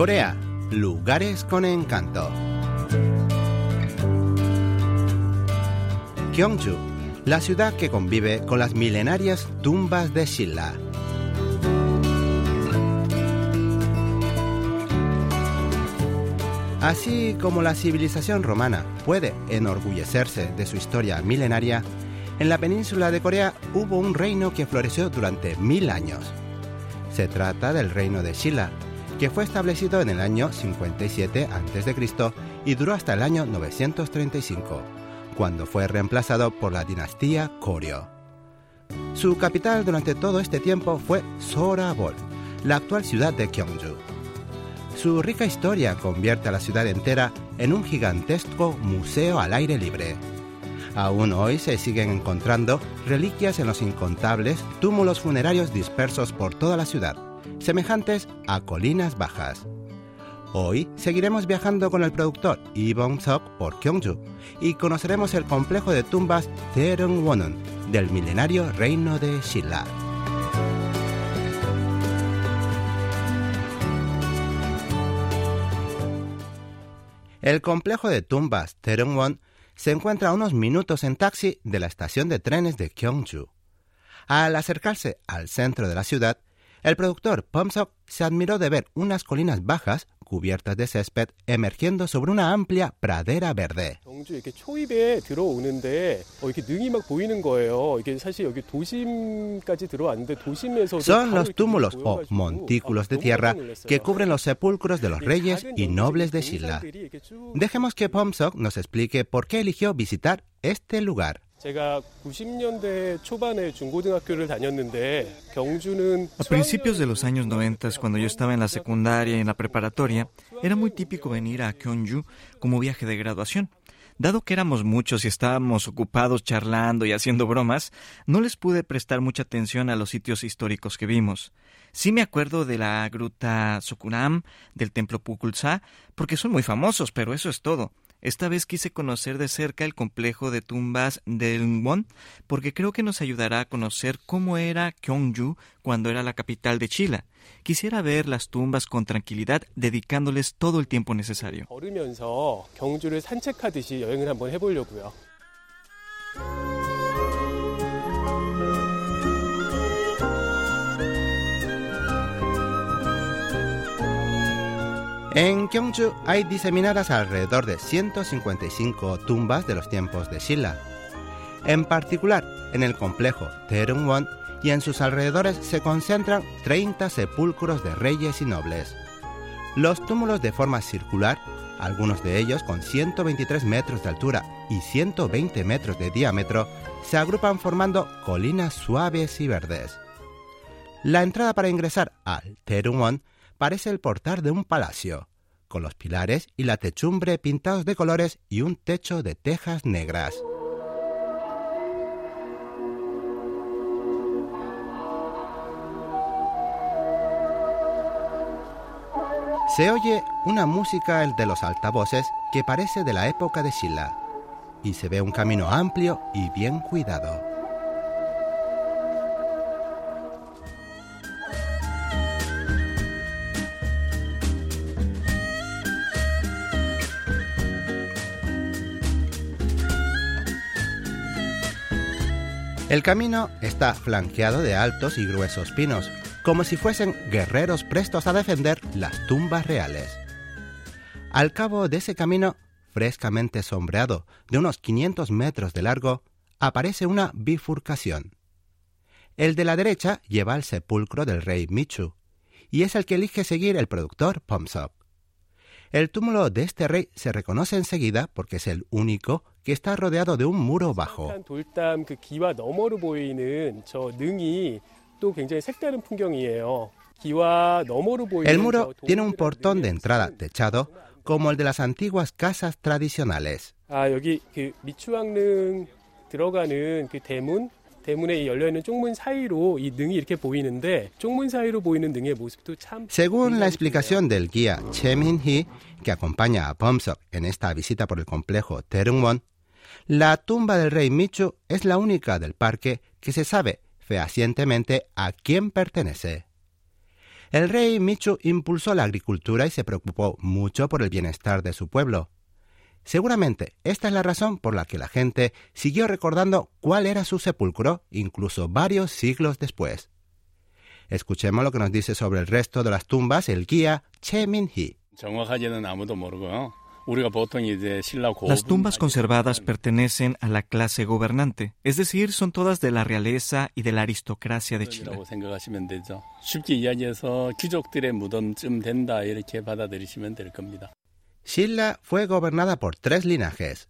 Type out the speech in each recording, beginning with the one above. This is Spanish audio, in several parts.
Corea, lugares con encanto. Gyeongju, la ciudad que convive con las milenarias tumbas de Silla. Así como la civilización romana puede enorgullecerse de su historia milenaria, en la península de Corea hubo un reino que floreció durante mil años. Se trata del reino de Silla, que fue establecido en el año 57 a.C. y duró hasta el año 935, cuando fue reemplazado por la dinastía Koryo. Su capital durante todo este tiempo fue Sorabol, la actual ciudad de Gyeongju. Su rica historia convierte a la ciudad entera en un gigantesco museo al aire libre. Aún hoy se siguen encontrando reliquias en los incontables túmulos funerarios dispersos por toda la ciudad, semejantes a colinas bajas. Hoy seguiremos viajando con el productor Lee Bong-sok por Gyeongju y conoceremos el complejo de tumbas Wonun del milenario reino de Silla. El complejo de tumbas Won se encuentra a unos minutos en taxi de la estación de trenes de Gyeongju. Al acercarse al centro de la ciudad, el productor Pomsok se admiró de ver unas colinas bajas cubiertas de césped emergiendo sobre una amplia pradera verde. Son los túmulos o montículos de tierra que cubren los sepulcros de los reyes y nobles de Silla. Dejemos que Pomsok nos explique por qué eligió visitar este lugar. A principios de los años 90, cuando yo estaba en la secundaria y en la preparatoria, era muy típico venir a Gyeongju como viaje de graduación. Dado que éramos muchos y estábamos ocupados charlando y haciendo bromas, no les pude prestar mucha atención a los sitios históricos que vimos. Sí me acuerdo de la gruta Sokunam, del templo Pukulsa, porque son muy famosos, pero eso es todo. Esta vez quise conocer de cerca el complejo de tumbas del Won, porque creo que nos ayudará a conocer cómo era Gyeongju cuando era la capital de Chile. Quisiera ver las tumbas con tranquilidad, dedicándoles todo el tiempo necesario. En Gyeongju hay diseminadas alrededor de 155 tumbas de los tiempos de Silla. En particular, en el complejo Won y en sus alrededores se concentran 30 sepulcros de reyes y nobles. Los túmulos de forma circular, algunos de ellos con 123 metros de altura y 120 metros de diámetro, se agrupan formando colinas suaves y verdes. La entrada para ingresar al Won parece el portal de un palacio, con los pilares y la techumbre pintados de colores y un techo de tejas negras. Se oye una música de los altavoces que parece de la época de Silla, y se ve un camino amplio y bien cuidado. El camino está flanqueado de altos y gruesos pinos, como si fuesen guerreros prestos a defender las tumbas reales. Al cabo de ese camino, frescamente sombreado, de unos 500 metros de largo, aparece una bifurcación. El de la derecha lleva al sepulcro del rey Michu, y es el que elige seguir el productor Pomsok. El túmulo de este rey se reconoce enseguida porque es el único que está rodeado de un muro bajo. El muro tiene un portón de entrada techado como el de las antiguas casas tradicionales. Según la explicación del guía Che Min-hee, que acompaña a Pomsok en esta visita por el complejo Terungwon, la tumba del rey Michu es la única del parque que se sabe fehacientemente a quién pertenece. El rey Michu impulsó la agricultura y se preocupó mucho por el bienestar de su pueblo. Seguramente esta es la razón por la que la gente siguió recordando cuál era su sepulcro incluso varios siglos después. Escuchemos lo que nos dice sobre el resto de las tumbas el guía Che Min-hee. Las tumbas conservadas pertenecen a la clase gobernante, es decir, son todas de la realeza y de la aristocracia de Chile. Shilla fue gobernada por tres linajes,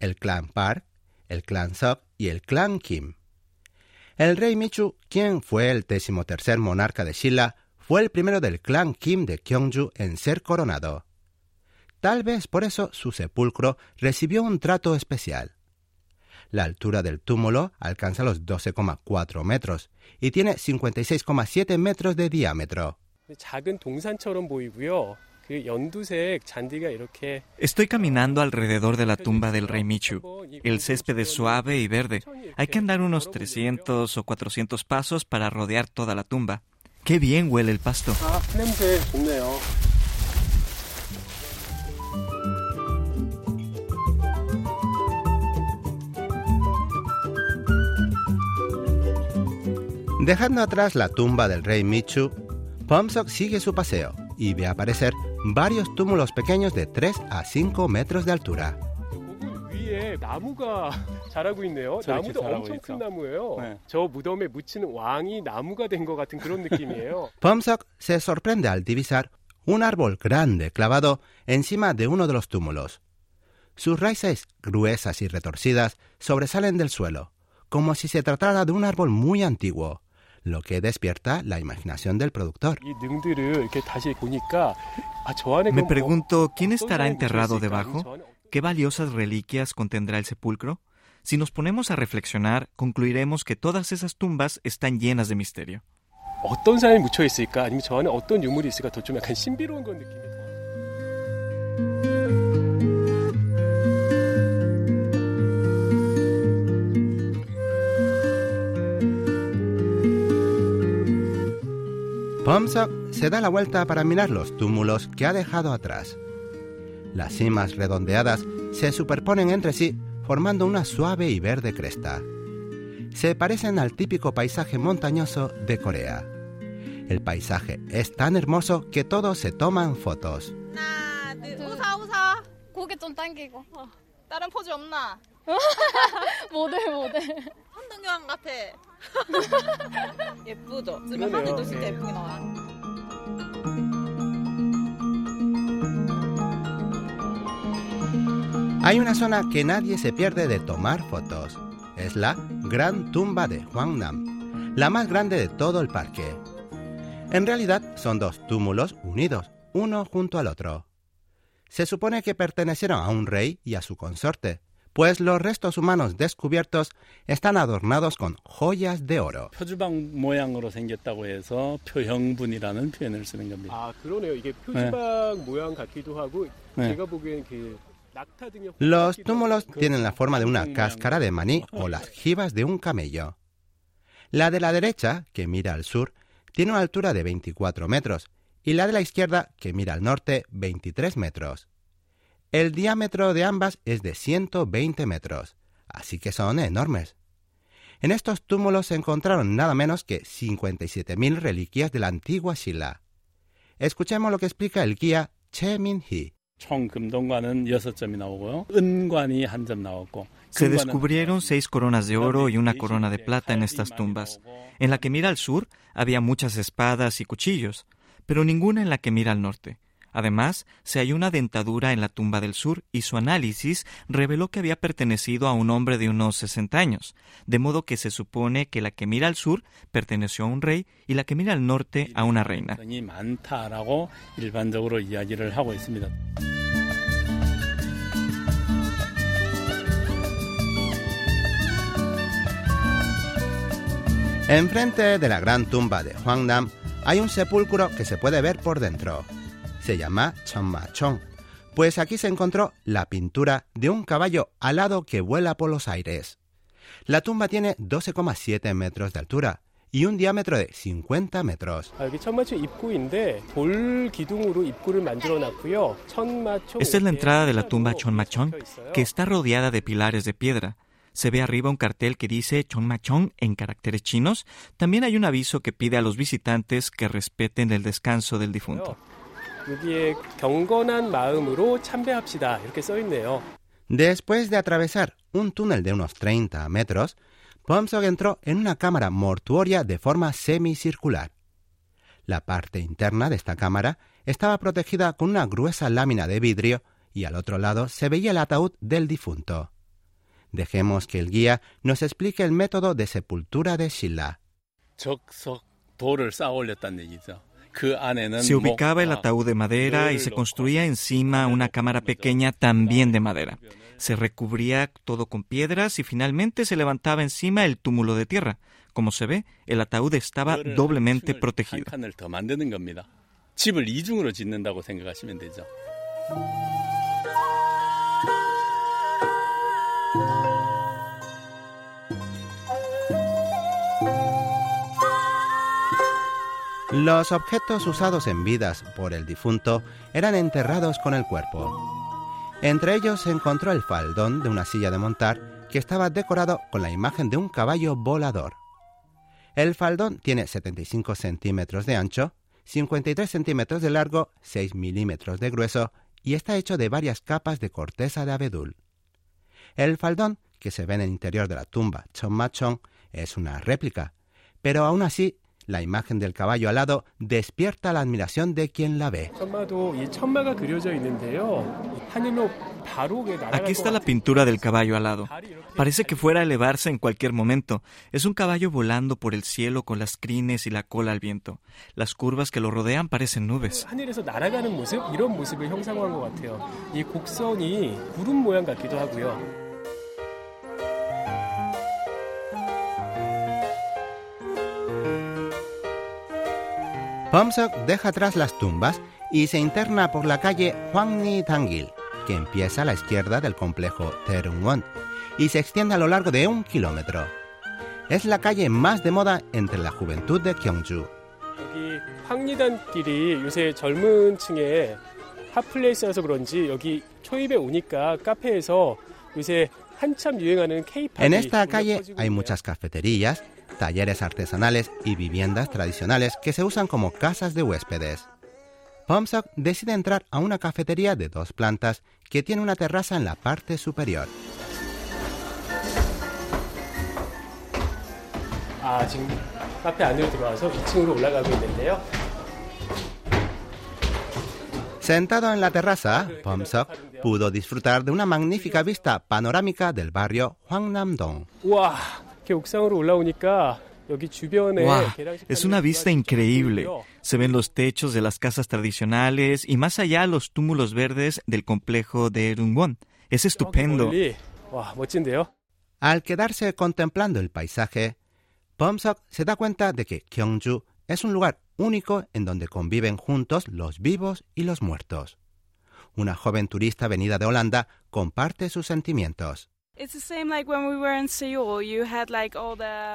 el clan Park, el clan Sok y el clan Kim. El rey Michu, quien fue el decimotercer monarca de Shilla, fue el primero del clan Kim de Gyeongju en ser coronado. Tal vez por eso su sepulcro recibió un trato especial. La altura del túmulo alcanza los 12,4 metros y tiene 56,7 metros de diámetro. Estoy caminando alrededor de la tumba del rey Michu. El césped es suave y verde. Hay que andar unos 300 o 400 pasos para rodear toda la tumba. ¡Qué bien huele el pasto! Dejando atrás la tumba del rey Michu, Pomsok sigue su paseo y ve aparecer varios túmulos pequeños de 3 a 5 metros de altura. Pomsok se sorprende al divisar un árbol grande clavado encima de uno de los túmulos. Sus raíces gruesas y retorcidas sobresalen del suelo, como si se tratara de un árbol muy antiguo lo que despierta la imaginación del productor. Me pregunto, ¿quién estará enterrado debajo? ¿Qué valiosas reliquias contendrá el sepulcro? Si nos ponemos a reflexionar, concluiremos que todas esas tumbas están llenas de misterio. Pomsok se da la vuelta para mirar los túmulos que ha dejado atrás. Las cimas redondeadas se superponen entre sí formando una suave y verde cresta. Se parecen al típico paisaje montañoso de Corea. El paisaje es tan hermoso que todos se toman fotos. Hay una zona que nadie se pierde de tomar fotos. Es la Gran Tumba de Hwangnam, la más grande de todo el parque. En realidad son dos túmulos unidos, uno junto al otro. Se supone que pertenecieron a un rey y a su consorte, pues los restos humanos descubiertos están adornados con joyas de oro. Los túmulos tienen la forma de una cáscara de maní o las jibas de un camello. La de la derecha, que mira al sur, tiene una altura de 24 metros y la de la izquierda, que mira al norte, 23 metros. El diámetro de ambas es de 120 metros, así que son enormes. En estos túmulos se encontraron nada menos que 57.000 reliquias de la antigua Shilla. Escuchemos lo que explica el guía Che Min-hee. Se descubrieron seis coronas de oro y una corona de plata en estas tumbas. En la que mira al sur había muchas espadas y cuchillos, pero ninguna en la que mira al norte. Además, se halló una dentadura en la tumba del sur y su análisis reveló que había pertenecido a un hombre de unos 60 años, de modo que se supone que la que mira al sur perteneció a un rey y la que mira al norte a una reina. Enfrente de la gran tumba de Huangdam hay un sepulcro que se puede ver por dentro se llama Chong, pues aquí se encontró la pintura de un caballo alado que vuela por los aires. La tumba tiene 12,7 metros de altura y un diámetro de 50 metros. Esta es la entrada de la tumba Chonmachon, que está rodeada de pilares de piedra. Se ve arriba un cartel que dice Chonmachon en caracteres chinos. También hay un aviso que pide a los visitantes que respeten el descanso del difunto. Después de atravesar un túnel de unos 30 metros, Pomsok entró en una cámara mortuoria de forma semicircular. La parte interna de esta cámara estaba protegida con una gruesa lámina de vidrio y al otro lado se veía el ataúd del difunto. Dejemos que el guía nos explique el método de sepultura de Shilla. Se ubicaba el ataúd de madera y se construía encima una cámara pequeña también de madera. Se recubría todo con piedras y finalmente se levantaba encima el túmulo de tierra. Como se ve, el ataúd estaba doblemente protegido. Los objetos usados en vidas por el difunto eran enterrados con el cuerpo. Entre ellos se encontró el faldón de una silla de montar que estaba decorado con la imagen de un caballo volador. El faldón tiene 75 centímetros de ancho, 53 centímetros de largo, 6 milímetros de grueso y está hecho de varias capas de corteza de abedul. El faldón, que se ve en el interior de la tumba Chonmachon, es una réplica, pero aún así la imagen del caballo alado despierta la admiración de quien la ve. Aquí está la pintura del caballo alado. Parece que fuera a elevarse en cualquier momento. Es un caballo volando por el cielo con las crines y la cola al viento. Las curvas que lo rodean parecen nubes. Pomsok deja atrás las tumbas y se interna por la calle Ni Tangil, que empieza a la izquierda del complejo Terungwon y se extiende a lo largo de un kilómetro. Es la calle más de moda entre la juventud de Gyeongju. En esta calle hay muchas cafeterías, talleres artesanales y viviendas tradicionales que se usan como casas de huéspedes. Pomsok decide entrar a una cafetería de dos plantas que tiene una terraza en la parte superior. Sentado en la terraza, Pomsok pudo disfrutar de una magnífica vista panorámica del barrio Es una vista increíble. Se ven los techos de las casas tradicionales y más allá los túmulos verdes del complejo de Rungwon. Es estupendo. Al quedarse contemplando el paisaje, Pomsok se da cuenta de que Gyeongju es un lugar único en donde conviven juntos los vivos y los muertos. Una joven turista venida de Holanda comparte sus sentimientos.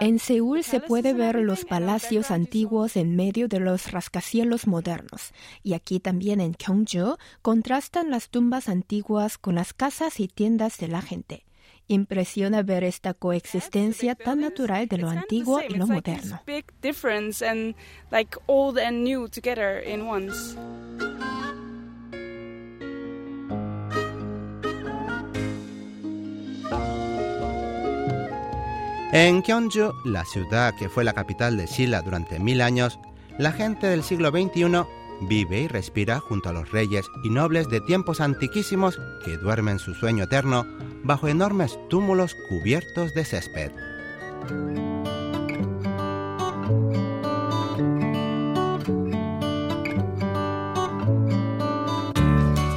En Seúl se puede ver los palacios antiguos en medio de los rascacielos modernos. Y aquí también en Gyeongju contrastan las tumbas antiguas con las casas y tiendas de la gente. Impresiona ver esta coexistencia tan natural de lo antiguo y lo moderno. En Gyeongju, la ciudad que fue la capital de Silla durante mil años, la gente del siglo XXI vive y respira junto a los reyes y nobles de tiempos antiquísimos que duermen su sueño eterno bajo enormes túmulos cubiertos de césped.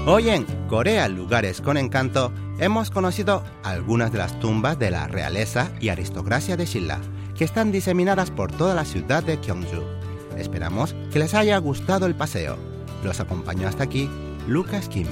Hoy en Corea Lugares con Encanto hemos conocido algunas de las tumbas de la realeza y aristocracia de Silla, que están diseminadas por toda la ciudad de Gyeongju. Esperamos que les haya gustado el paseo. Los acompañó hasta aquí Lucas Kim.